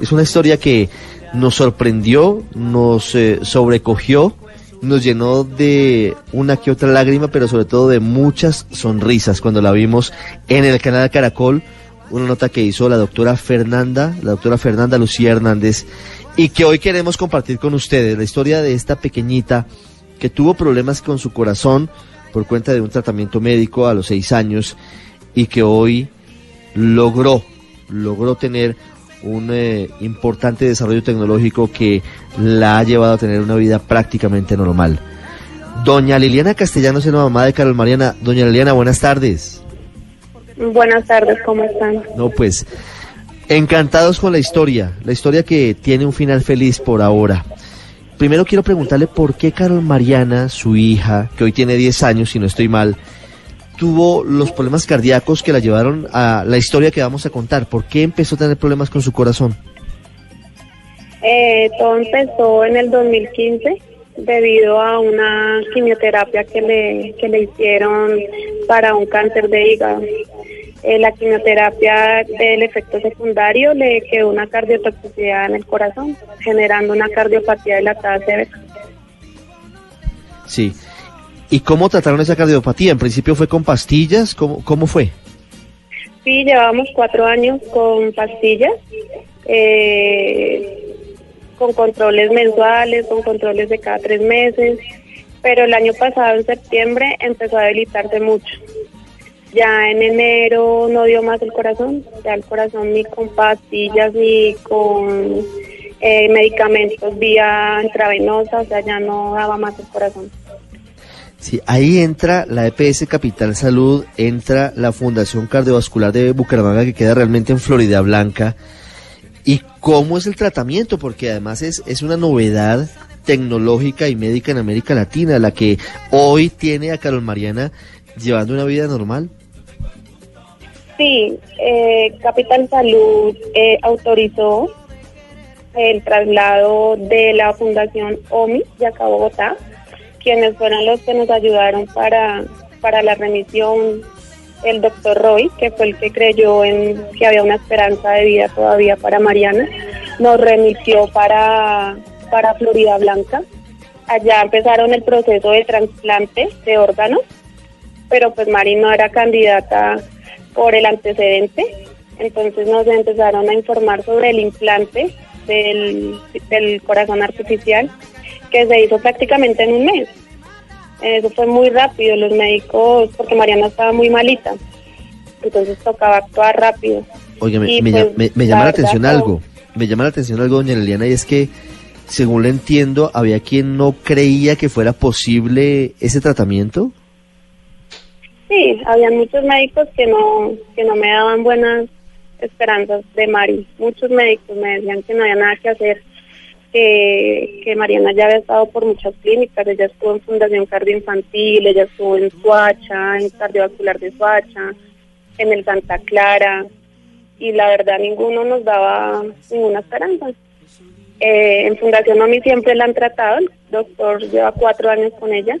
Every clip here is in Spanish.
Es una historia que nos sorprendió, nos eh, sobrecogió, nos llenó de una que otra lágrima, pero sobre todo de muchas sonrisas cuando la vimos en el canal Caracol. Una nota que hizo la doctora Fernanda, la doctora Fernanda Lucía Hernández, y que hoy queremos compartir con ustedes la historia de esta pequeñita que tuvo problemas con su corazón por cuenta de un tratamiento médico a los seis años y que hoy logró, logró tener un eh, importante desarrollo tecnológico que la ha llevado a tener una vida prácticamente normal. Doña Liliana Castellanos es la mamá de Carol Mariana. Doña Liliana, buenas tardes. Buenas tardes, ¿cómo están? No, pues encantados con la historia, la historia que tiene un final feliz por ahora. Primero quiero preguntarle por qué Carol Mariana, su hija, que hoy tiene 10 años, si no estoy mal, tuvo los problemas cardíacos que la llevaron a la historia que vamos a contar. ¿Por qué empezó a tener problemas con su corazón? Eh, todo empezó en el 2015 debido a una quimioterapia que le, que le hicieron para un cáncer de hígado. Eh, la quimioterapia del efecto secundario le quedó una cardiotoxicidad en el corazón, generando una cardiopatía dilatada severa. Sí. ¿Y cómo trataron esa cardiopatía? ¿En principio fue con pastillas? ¿Cómo, cómo fue? Sí, llevamos cuatro años con pastillas, eh, con controles mensuales, con controles de cada tres meses, pero el año pasado, en septiembre, empezó a debilitarse mucho. Ya en enero no dio más el corazón, ya el corazón ni con pastillas ni con eh, medicamentos vía intravenosa, o sea, ya no daba más el corazón. Sí, ahí entra la EPS Capital Salud, entra la Fundación Cardiovascular de Bucaramanga que queda realmente en Florida Blanca. ¿Y cómo es el tratamiento? Porque además es, es una novedad tecnológica y médica en América Latina, la que hoy tiene a Carol Mariana llevando una vida normal. Sí, eh, Capital Salud eh, autorizó el traslado de la Fundación OMI de acá a Bogotá quienes fueron los que nos ayudaron para, para la remisión, el doctor Roy, que fue el que creyó en que había una esperanza de vida todavía para Mariana, nos remitió para, para Florida Blanca. Allá empezaron el proceso de trasplante de órganos, pero pues Mari no era candidata por el antecedente, entonces nos empezaron a informar sobre el implante del, del corazón artificial que se hizo prácticamente en un mes. Eso fue muy rápido, los médicos, porque Mariana estaba muy malita, entonces tocaba actuar rápido. Oye, me, me, pues, me, llama la atención algo, me llama la atención algo, doña Liliana, y es que, según le entiendo, había quien no creía que fuera posible ese tratamiento. Sí, había muchos médicos que no, que no me daban buenas esperanzas de Mari. Muchos médicos me decían que no había nada que hacer que, Mariana ya había estado por muchas clínicas, ella estuvo en Fundación Cardioinfantil, ella estuvo en Suacha, en Cardiovascular de Suacha, en el Santa Clara, y la verdad ninguno nos daba ninguna esperanza. Eh, en Fundación OMI siempre la han tratado, el doctor lleva cuatro años con ella,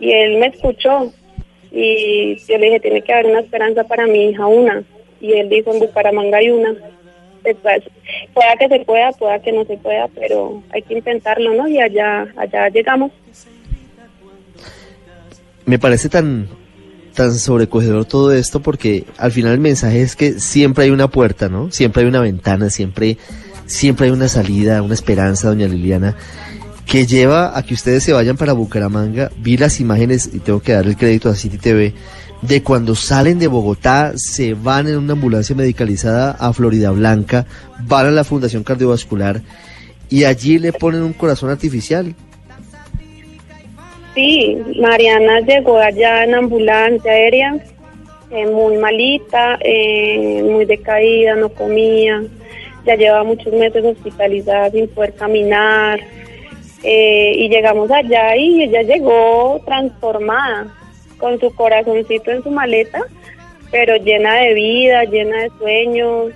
y él me escuchó, y yo le dije, tiene que haber una esperanza para mi hija, una, y él dijo, en Bucaramanga hay una, pues, pueda que se pueda, pueda que no se pueda, pero hay que intentarlo, ¿no? Y allá, allá llegamos. Me parece tan, tan sobrecogedor todo esto porque al final el mensaje es que siempre hay una puerta, ¿no? Siempre hay una ventana, siempre, siempre hay una salida, una esperanza, doña Liliana, que lleva a que ustedes se vayan para Bucaramanga. Vi las imágenes y tengo que dar el crédito a City TV de cuando salen de Bogotá, se van en una ambulancia medicalizada a Florida Blanca, van a la Fundación Cardiovascular y allí le ponen un corazón artificial. Sí, Mariana llegó allá en ambulancia aérea, eh, muy malita, eh, muy decaída, no comía, ya lleva muchos meses hospitalizada sin poder caminar. eh, y llegamos allá y ella llegó transformada, con su corazoncito en su maleta, pero llena de vida, llena de sueños.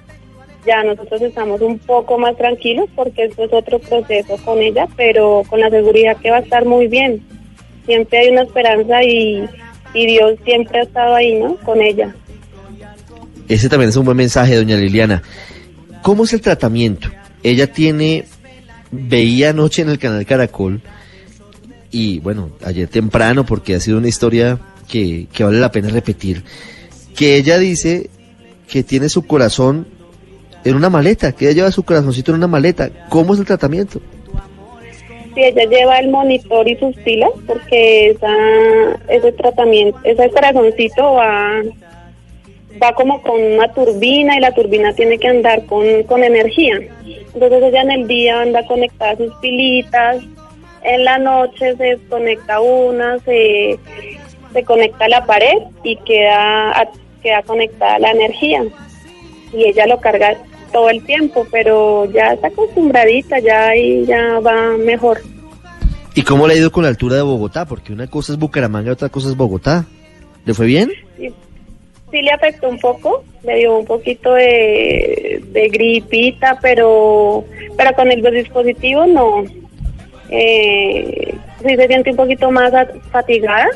Ya nosotros estamos un poco más tranquilos porque esto es otro proceso con ella, pero con la seguridad que va a estar muy bien. Siempre hay una esperanza y, y Dios siempre ha estado ahí, ¿no? Con ella. Ese también es un buen mensaje, doña Liliana. ¿Cómo es el tratamiento? Ella tiene, veía anoche en el canal Caracol, y bueno, ayer temprano, porque ha sido una historia que, que vale la pena repetir, que ella dice que tiene su corazón en una maleta, que ella lleva su corazoncito en una maleta. ¿Cómo es el tratamiento? Sí, ella lleva el monitor y sus pilas porque esa, ese tratamiento, ese corazoncito va, va como con una turbina y la turbina tiene que andar con, con energía. Entonces ella en el día anda conectada a sus pilitas, en la noche se desconecta una, se, se conecta a la pared y queda, a- queda conectada la energía. Y ella lo carga todo el tiempo, pero ya está acostumbradita, ya ahí ya va mejor. ¿Y cómo le ha ido con la altura de Bogotá? Porque una cosa es Bucaramanga y otra cosa es Bogotá. ¿Le fue bien? Sí, sí le afectó un poco, le dio un poquito de, de gripita, pero, pero con el dispositivo no. Eh, sí se siente un poquito más fatigada,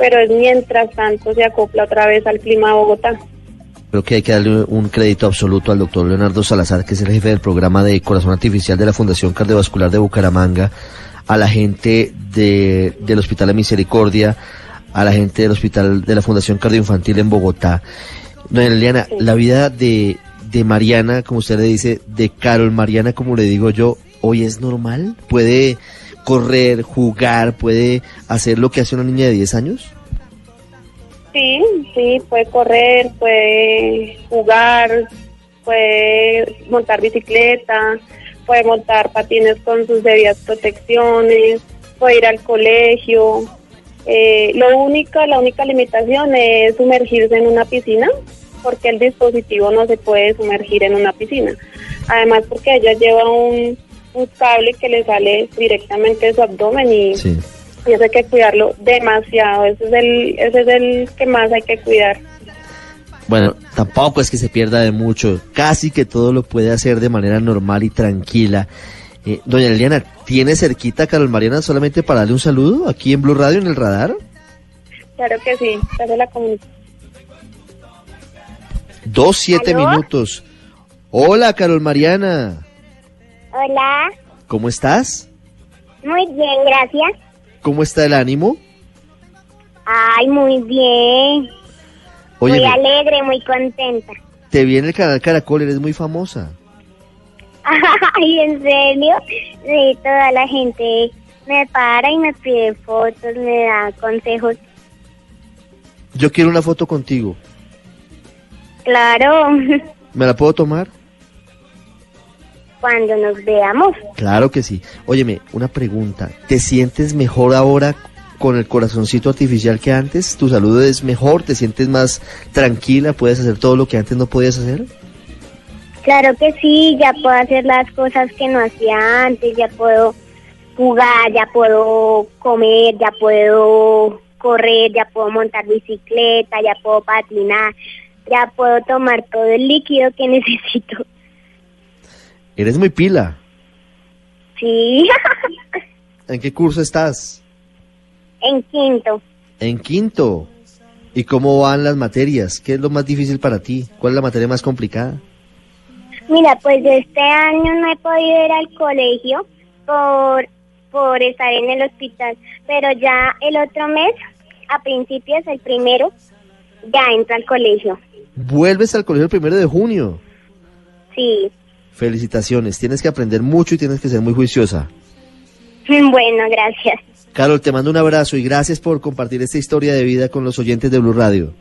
pero es mientras tanto se acopla otra vez al clima de Bogotá. Creo que hay que darle un crédito absoluto al doctor Leonardo Salazar, que es el jefe del programa de corazón artificial de la Fundación Cardiovascular de Bucaramanga, a la gente de, del Hospital de Misericordia, a la gente del Hospital de la Fundación Cardioinfantil en Bogotá. Doña Liliana, la vida de, de Mariana, como usted le dice, de Carol Mariana, como le digo yo, hoy es normal? ¿Puede correr, jugar, puede hacer lo que hace una niña de 10 años? Sí, sí, puede correr, puede jugar, puede montar bicicleta, puede montar patines con sus debidas protecciones, puede ir al colegio. Eh, lo único, la única limitación es sumergirse en una piscina, porque el dispositivo no se puede sumergir en una piscina. Además, porque ella lleva un, un cable que le sale directamente de su abdomen y Sí. y eso hay que cuidarlo demasiado. Ese es el, ese es el que más hay que cuidar. Bueno, tampoco es que se pierda de mucho, casi que todo lo puede hacer de manera normal y tranquila. Eh, doña Liliana, ¿tiene cerquita a Carol Mariana solamente para darle un saludo aquí en Blue Radio en el radar? Claro que sí, hace la comunicación. Dos, siete ¿Aló? minutos. Hola, Carol Mariana. Hola, ¿Cómo estás? muy bien, gracias. ¿Cómo está el ánimo? Ay, muy bien. Oye, muy alegre, muy contenta. te vi en el canal Caracol, eres muy famosa. Ay, ¿en serio? Sí, toda la gente me para y me pide fotos, me da consejos. Yo quiero una foto contigo. Claro, ¿Me la puedo tomar? Cuando nos veamos. Claro que sí. Óyeme, una pregunta. ¿Te sientes mejor ahora con el corazoncito artificial que antes? ¿Tu salud es mejor? ¿Te sientes más tranquila? ¿Puedes hacer todo lo que antes no podías hacer? Claro que sí, ya puedo hacer las cosas que no hacía antes, ya puedo jugar, ya puedo comer, ya puedo correr, ya puedo montar bicicleta, ya puedo patinar, ya puedo tomar todo el líquido que necesito. Eres muy pila. Sí, ¿En qué curso estás? en quinto. En quinto. ¿Y cómo van las materias? ¿Qué es lo más difícil para ti? ¿Cuál es la materia más complicada? Mira, pues este año no he podido ir al colegio por, por estar en el hospital, pero ya el otro mes, a principios, el primero, ya entro al colegio. Vuelves al colegio el primero de junio. Sí. Felicitaciones. Tienes que aprender mucho y tienes que ser muy juiciosa. Bueno, gracias. Carol, te mando un abrazo y gracias por compartir esta historia de vida con los oyentes de Blue Radio.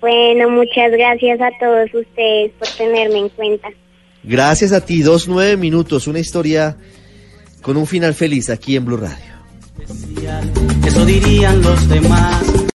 Bueno, muchas gracias a todos ustedes por tenerme en cuenta. Gracias a ti, dos nueve minutos, una historia con un final feliz aquí en Blue Radio. Eso dirían los demás.